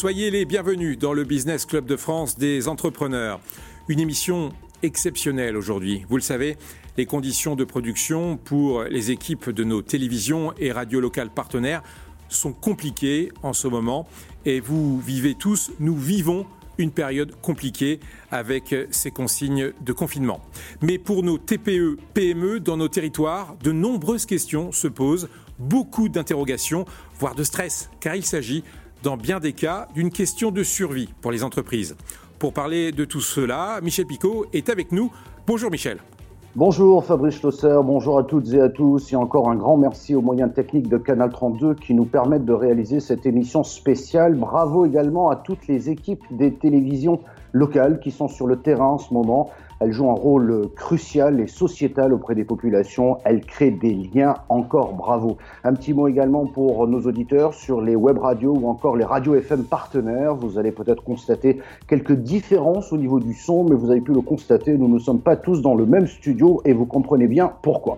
Soyez les bienvenus dans le Business Club de France des entrepreneurs. Une émission exceptionnelle aujourd'hui. Vous le savez, les conditions de production pour les équipes de nos télévisions et radios locales partenaires sont compliquées en ce moment et vous vivez tous, nous vivons une période compliquée avec ces consignes de confinement. Mais pour nos TPE, PME dans nos territoires, de nombreuses questions se posent, beaucoup d'interrogations, voire de stress, car il s'agit, dans bien des cas, d'une question de survie pour les entreprises. Pour parler de tout cela, Michel Picot est avec nous. Bonjour Michel. Bonjour Fabrice Schlosser, bonjour à toutes et à tous et encore un grand merci aux moyens techniques de Canal 32 qui nous permettent de réaliser cette émission spéciale. Bravo également à toutes les équipes des télévisions locales qui sont sur le terrain en ce moment elle joue un rôle crucial et sociétal auprès des populations. Elle crée des liens. Encore bravo. Un petit mot également pour nos auditeurs sur les web radios ou encore les radios FM partenaires. Vous allez peut-être constater quelques différences au niveau du son, mais vous avez pu le constater. Nous ne sommes pas tous dans le même studio et vous comprenez bien pourquoi.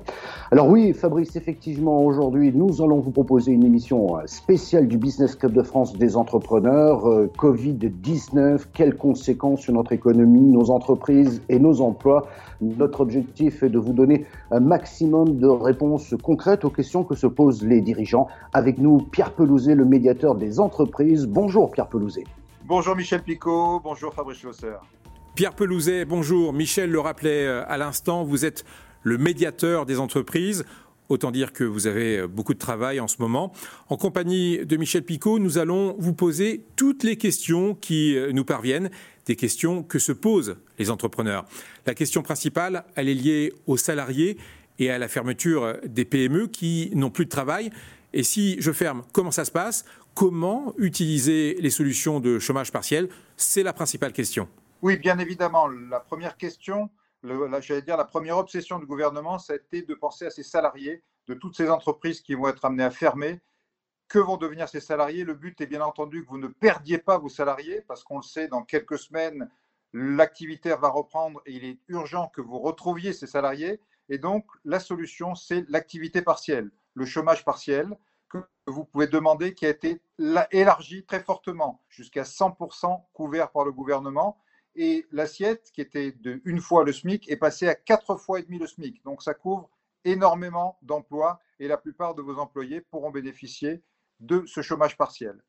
Alors oui, Fabrice, effectivement, aujourd'hui, nous allons vous proposer une émission spéciale du Business Club de France des entrepreneurs. Euh, Covid-19, quelles conséquences sur notre économie, nos entreprises et nos emplois. Notre objectif est de vous donner un maximum de réponses concrètes aux questions que se posent les dirigeants. Avec nous, Pierre Pelouzet, le médiateur des entreprises. Bonjour Pierre Pelouzet. Bonjour Michel Picot, bonjour Fabrice Schlosser. Pierre Pelouzet, bonjour. Michel le rappelait euh, à l'instant, vous êtes le médiateur des entreprises. Autant dire que vous avez euh, beaucoup de travail en ce moment. En compagnie de Michel Picot, nous allons vous poser toutes les questions qui euh, nous parviennent, des questions que se posent les entrepreneurs. La question principale, elle est liée aux salariés et à la fermeture des PME qui n'ont plus de travail. Et si je ferme, comment ça se passe? Comment utiliser les solutions de chômage partiel? C'est la principale question. Oui, bien évidemment. La première question, j'allais dire, la première obsession du gouvernement, ça a été de penser à ces salariés, de toutes ces entreprises qui vont être amenées à fermer. Que vont devenir ces salariés Le but est bien entendu que vous ne perdiez pas vos salariés, parce qu'on le sait, dans quelques semaines, l'activité va reprendre et il est urgent que vous retrouviez ces salariés. Et donc, la solution, c'est l'activité partielle, le chômage partiel que vous pouvez demander, qui a été élargi très fortement, jusqu'à 100% couvert par le gouvernement et l'assiette, qui était de une fois le SMIC, est passée à quatre fois et demi le SMIC. Donc ça couvre énormément d'emplois et la plupart de vos employés pourront bénéficier de ce chômage partiel.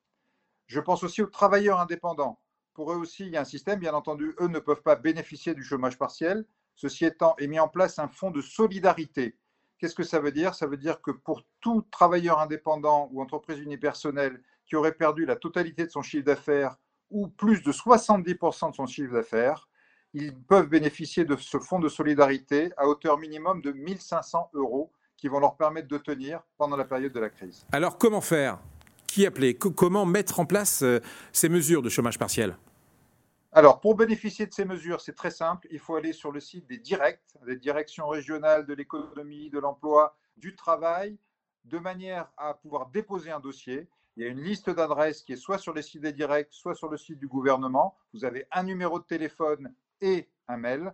Je pense aussi aux travailleurs indépendants. Pour eux aussi, il y a un système, bien entendu, eux ne peuvent pas bénéficier du chômage partiel. Ceci étant, est mis en place un fonds de solidarité. Qu'est-ce que ça veut dire? Ça veut dire que pour tout travailleur indépendant ou entreprise unipersonnelle qui aurait perdu la totalité de son chiffre d'affaires ou plus de 70% de son chiffre d'affaires, ils peuvent bénéficier de ce fonds de solidarité à hauteur minimum de 1500 euros qui vont leur permettre de tenir pendant la période de la crise. Alors comment faire? Qui appeler? Comment mettre en place euh, ces mesures de chômage partiel? Alors, pour bénéficier de ces mesures, c'est très simple. Il faut aller sur le site des directs, des directions régionales de l'économie, de l'emploi, du travail, de manière à pouvoir déposer un dossier. Il y a une liste d'adresses qui est soit sur les sites des directs, soit sur le site du gouvernement. Vous avez un numéro de téléphone et un mail.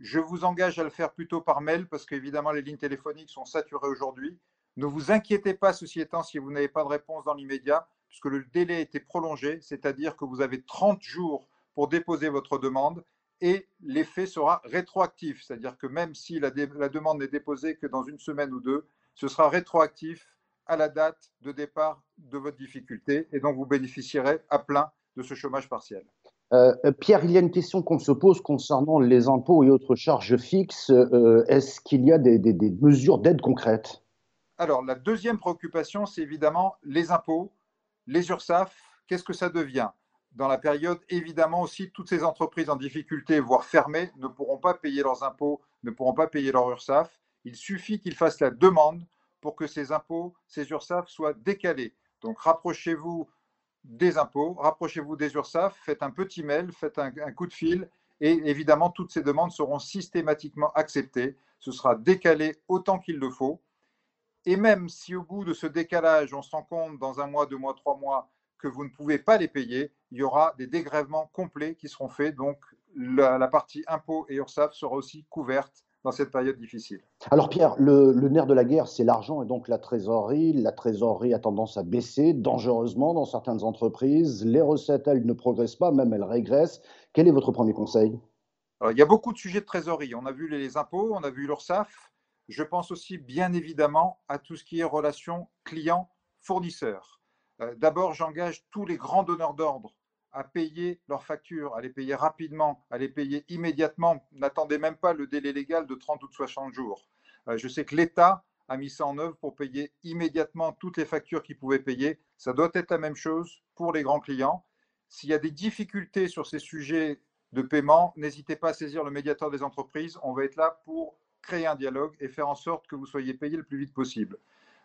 Je vous engage à le faire plutôt par mail parce qu'évidemment, les lignes téléphoniques sont saturées aujourd'hui. Ne vous inquiétez pas, ceci étant, si vous n'avez pas de réponse dans l'immédiat, puisque le délai a été prolongé, c'est-à-dire que vous avez 30 jours pour déposer votre demande et l'effet sera rétroactif, c'est-à-dire que même si la, demande n'est déposée que dans une semaine ou deux, ce sera rétroactif à la date de départ de votre difficulté et donc vous bénéficierez à plein de ce chômage partiel. Euh, Pierre, il y a une question qu'on se pose concernant les impôts et autres charges fixes. Euh, est-ce qu'il y a des, des mesures d'aide concrètes? Alors, la deuxième préoccupation, c'est évidemment les impôts, les URSAF. Qu'est-ce que ça devient? Dans la période, évidemment aussi, toutes ces entreprises en difficulté, voire fermées, ne pourront pas payer leurs impôts, ne pourront pas payer leur URSAF. Il suffit qu'ils fassent la demande pour que ces impôts, ces URSAF soient décalés. Donc rapprochez-vous des impôts, rapprochez-vous des URSAF, faites un petit mail, faites un, coup de fil et évidemment toutes ces demandes seront systématiquement acceptées. Ce sera décalé autant qu'il le faut. Et même si au bout de ce décalage, on se rend compte dans un mois, deux mois, trois mois que vous ne pouvez pas les payer, il y aura des dégrèvements complets qui seront faits. Donc la, la partie impôts et URSAF sera aussi couverte dans cette période difficile. Alors Pierre, le, nerf de la guerre, c'est l'argent et donc la trésorerie. La trésorerie a tendance à baisser dangereusement dans certaines entreprises. Les recettes, elles ne progressent pas, même elles régressent. Quel est votre premier conseil? Il y a beaucoup de sujets de trésorerie. On a vu les impôts, on a vu l'URSSAF. Je pense aussi bien évidemment à tout ce qui est relation client-fournisseur. Euh, d'abord, j'engage tous les grands donneurs d'ordre à payer leurs factures, à les payer rapidement, à les payer immédiatement. N'attendez même pas le délai légal de 30 ou de 60 jours. Euh, je sais que l'État a mis ça en œuvre pour payer immédiatement toutes les factures qu'il pouvait payer. Ça doit être la même chose pour les grands clients. S'il y a des difficultés sur ces sujets de paiement, n'hésitez pas à saisir le médiateur des entreprises. On va être là pour créer un dialogue et faire en sorte que vous soyez payé le plus vite possible.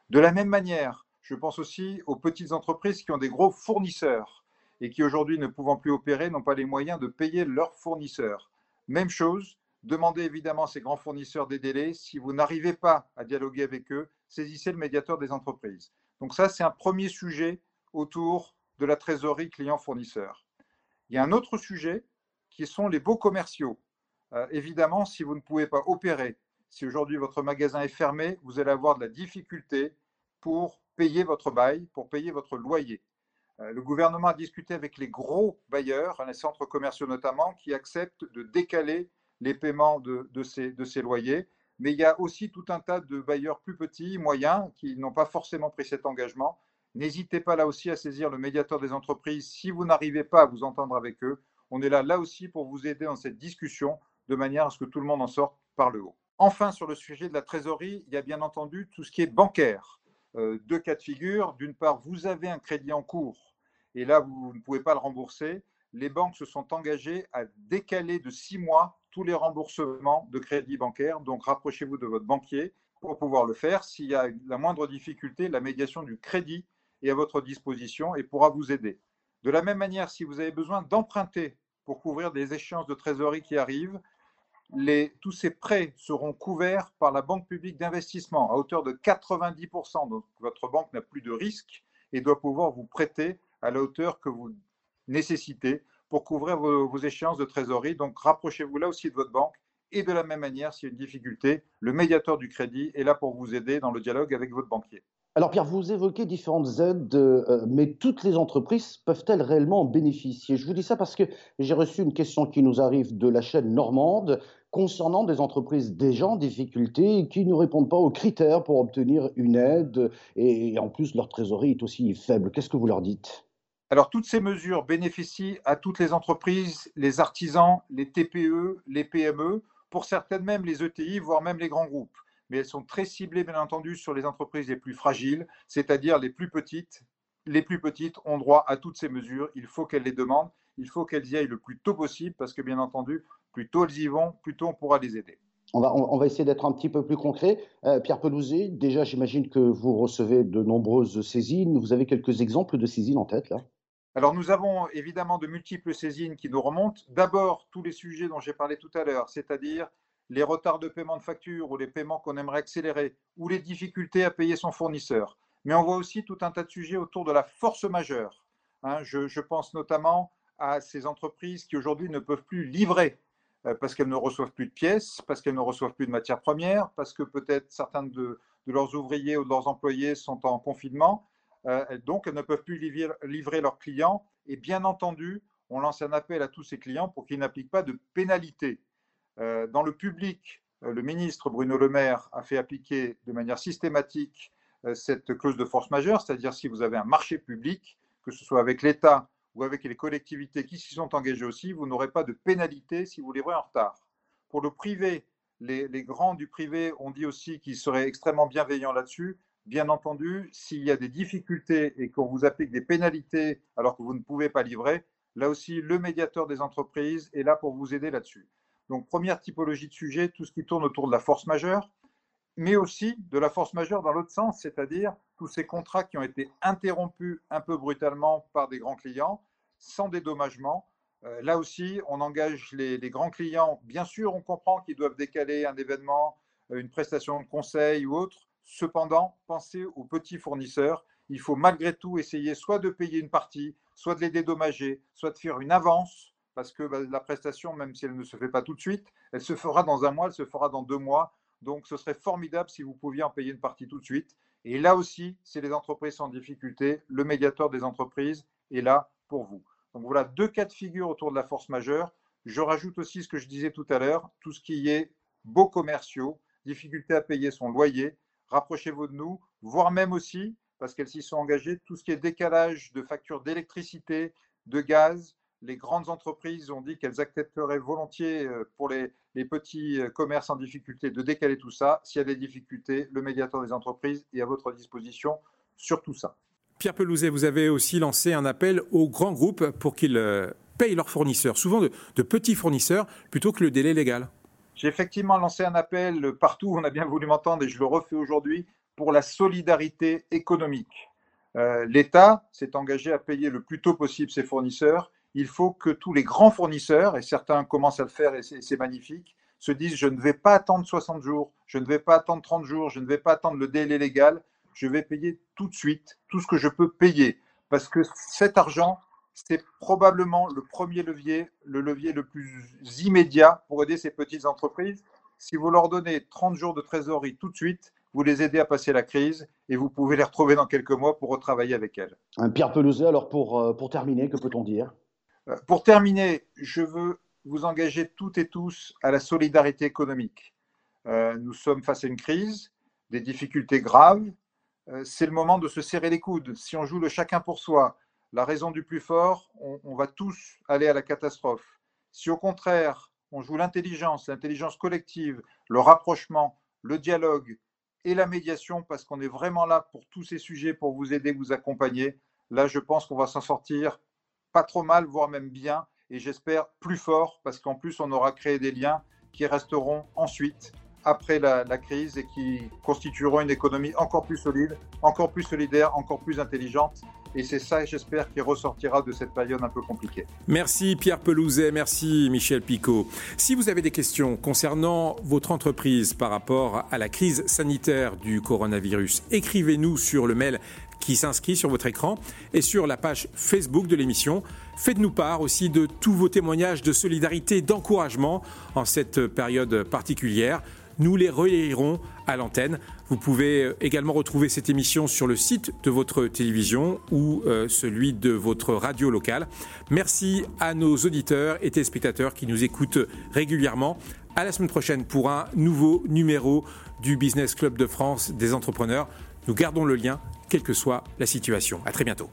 De la même manière, je pense aussi aux petites entreprises qui ont des gros fournisseurs et qui aujourd'hui, ne pouvant plus opérer, n'ont pas les moyens de payer leurs fournisseurs. Même chose, demandez évidemment à ces grands fournisseurs des délais. Si vous n'arrivez pas à dialoguer avec eux, saisissez le médiateur des entreprises. Donc ça, c'est un premier sujet autour de la trésorerie client-fournisseur. Il y a un autre sujet qui sont les baux commerciaux. Euh, évidemment, si vous ne pouvez pas opérer, si aujourd'hui votre magasin est fermé, vous allez avoir de la difficulté pour payer votre bail, pour payer votre loyer. Euh, le gouvernement a discuté avec les gros bailleurs, les centres commerciaux notamment, qui acceptent de décaler les paiements de, ces, ces loyers. Mais il y a aussi tout un tas de bailleurs plus petits, moyens, qui n'ont pas forcément pris cet engagement. N'hésitez pas là aussi à saisir le médiateur des entreprises si vous n'arrivez pas à vous entendre avec eux. On est là, là aussi, pour vous aider dans cette discussion de manière à ce que tout le monde en sorte par le haut. Enfin, sur le sujet de la trésorerie, il y a bien entendu tout ce qui est bancaire. Euh, deux cas de figure. D'une part, vous avez un crédit en cours et là, vous ne pouvez pas le rembourser. Les banques se sont engagées à décaler de six mois tous les remboursements de crédit bancaire. Donc, rapprochez-vous de votre banquier pour pouvoir le faire. S'il y a la moindre difficulté, la médiation du crédit est à votre disposition et pourra vous aider. De la même manière, si vous avez besoin d'emprunter pour couvrir des échéances de trésorerie qui arrivent, tous ces prêts seront couverts par la Banque publique d'investissement à hauteur de 90%. Donc votre banque n'a plus de risque et doit pouvoir vous prêter à la hauteur que vous nécessitez pour couvrir vos, vos échéances de trésorerie. Donc rapprochez-vous là aussi de votre banque et de la même manière, s'il y a une difficulté, le médiateur du crédit est là pour vous aider dans le dialogue avec votre banquier. Alors Pierre, vous évoquez différentes aides, euh, mais toutes les entreprises peuvent-elles réellement en bénéficier? Je vous dis ça parce que j'ai reçu une question qui nous arrive de la chaîne normande concernant des entreprises déjà en difficulté qui ne répondent pas aux critères pour obtenir une aide et en plus leur trésorerie est aussi faible. Qu'est-ce que vous leur dites? Alors, toutes ces mesures bénéficient à toutes les entreprises, les artisans, les TPE, les PME, pour certaines même les ETI, voire même les grands groupes mais elles sont très ciblées, bien entendu, sur les entreprises les plus fragiles, c'est-à-dire les plus petites. Les plus petites ont droit à toutes ces mesures. Il faut qu'elles les demandent. Il faut qu'elles y aillent le plus tôt possible parce que, bien entendu, plus tôt elles y vont, plus tôt on pourra les aider. On va, on va essayer d'être un petit peu plus concret. Euh, Pierre Pelouzet, déjà, j'imagine que vous recevez de nombreuses saisines. Vous avez quelques exemples de saisines en tête, là? Alors, nous avons évidemment de multiples saisines qui nous remontent. D'abord, tous les sujets dont j'ai parlé tout à l'heure, c'est-à-dire les retards de paiement de facture ou les paiements qu'on aimerait accélérer, ou les difficultés à payer son fournisseur. Mais on voit aussi tout un tas de sujets autour de la force majeure. Hein. je, pense notamment à ces entreprises qui aujourd'hui ne peuvent plus livrer euh, parce qu'elles ne reçoivent plus de pièces, parce qu'elles ne reçoivent plus de matières premières, parce que peut-être certains de, leurs ouvriers ou de leurs employés sont en confinement. Euh, donc, elles ne peuvent plus livrer, livrer leurs clients. Et bien entendu, on lance un appel à tous ces clients pour qu'ils n'appliquent pas de pénalités. Euh, dans le public, euh, le ministre Bruno Le Maire a fait appliquer de manière systématique euh, cette clause de force majeure, c'est-à-dire si vous avez un marché public, que ce soit avec l'État ou avec les collectivités qui s'y sont engagées aussi, vous n'aurez pas de pénalité si vous livrez en retard. Pour le privé, les, les grands du privé ont dit aussi qu'ils seraient extrêmement bienveillants là-dessus. Bien entendu, s'il y a des difficultés et qu'on vous applique des pénalités alors que vous ne pouvez pas livrer, là aussi, le médiateur des entreprises est là pour vous aider là-dessus. Donc, première typologie de sujet, tout ce qui tourne autour de la force majeure, mais aussi de la force majeure dans l'autre sens, c'est-à-dire tous ces contrats qui ont été interrompus un peu brutalement par des grands clients, sans dédommagement. Euh, là aussi, on engage les, grands clients. Bien sûr, on comprend qu'ils doivent décaler un événement, euh, une prestation de conseil ou autre. Cependant, pensez aux petits fournisseurs. Il faut malgré tout essayer soit de payer une partie, soit de les dédommager, soit de faire une avance parce que bah, la prestation, même si elle ne se fait pas tout de suite, elle se fera dans un mois, elle se fera dans deux mois. Donc ce serait formidable si vous pouviez en payer une partie tout de suite. Et là aussi, si les entreprises sont en difficulté, le médiateur des entreprises est là pour vous. Donc voilà deux cas de figure autour de la force majeure. Je rajoute aussi ce que je disais tout à l'heure, tout ce qui est beaux commerciaux, difficulté à payer son loyer, rapprochez-vous de nous, voire même aussi, parce qu'elles s'y sont engagées, tout ce qui est décalage de factures d'électricité, de gaz. Les grandes entreprises ont dit qu'elles accepteraient volontiers euh, pour les, petits euh, commerces en difficulté de décaler tout ça. S'il y a des difficultés, le médiateur des entreprises est à votre disposition sur tout ça. Pierre Pelouzet, vous avez aussi lancé un appel aux grands groupes pour qu'ils euh, payent leurs fournisseurs, souvent de, de petits fournisseurs, plutôt que le délai légal. J'ai effectivement lancé un appel partout, on a bien voulu m'entendre et je le refais aujourd'hui, pour la solidarité économique. Euh, L'État s'est engagé à payer le plus tôt possible ses fournisseurs. Il faut que tous les grands fournisseurs, et certains commencent à le faire et c'est magnifique, se disent je ne vais pas attendre 60 jours, je ne vais pas attendre 30 jours, je ne vais pas attendre le délai légal, je vais payer tout de suite tout ce que je peux payer. Parce que cet argent, c'est probablement le premier levier, le levier le plus immédiat pour aider ces petites entreprises. Si vous leur donnez 30 jours de trésorerie tout de suite, vous les aidez à passer la crise et vous pouvez les retrouver dans quelques mois pour retravailler avec elles. Pierre Pelouzet, alors pour, euh, pour terminer, que peut-on dire? Pour terminer, je veux vous engager toutes et tous à la solidarité économique. Euh, nous sommes face à une crise, des difficultés graves. C'est le moment de se serrer les coudes. Si on joue le chacun pour soi, la raison du plus fort, on, va tous aller à la catastrophe. Si au contraire, on joue l'intelligence, l'intelligence collective, le rapprochement, le dialogue et la médiation, parce qu'on est vraiment là pour tous ces sujets, pour vous aider, vous accompagner, là, je pense qu'on va s'en sortir pas trop mal, voire même bien, et j'espère plus fort, parce qu'en plus, on aura créé des liens qui resteront ensuite après la, crise et qui constitueront une économie encore plus solide, encore plus solidaire, encore plus intelligente. Et c'est ça, j'espère, qui ressortira de cette période un peu compliquée. Merci Pierre Pelouzet, merci Michel Picot. Si vous avez des questions concernant votre entreprise par rapport à la crise sanitaire du coronavirus, écrivez-nous sur le mail qui s'inscrit sur votre écran et sur la page Facebook de l'émission. Faites-nous part aussi de tous vos témoignages de solidarité, d'encouragement en cette période particulière nous les relayerons à l'antenne. Vous pouvez euh, également retrouver cette émission sur le site de votre télévision ou euh, celui de votre radio locale. Merci à nos auditeurs et téléspectateurs qui nous écoutent régulièrement. À la semaine prochaine pour un nouveau numéro du Business Club de France des entrepreneurs. Nous gardons le lien, quelle que soit la situation. À très bientôt.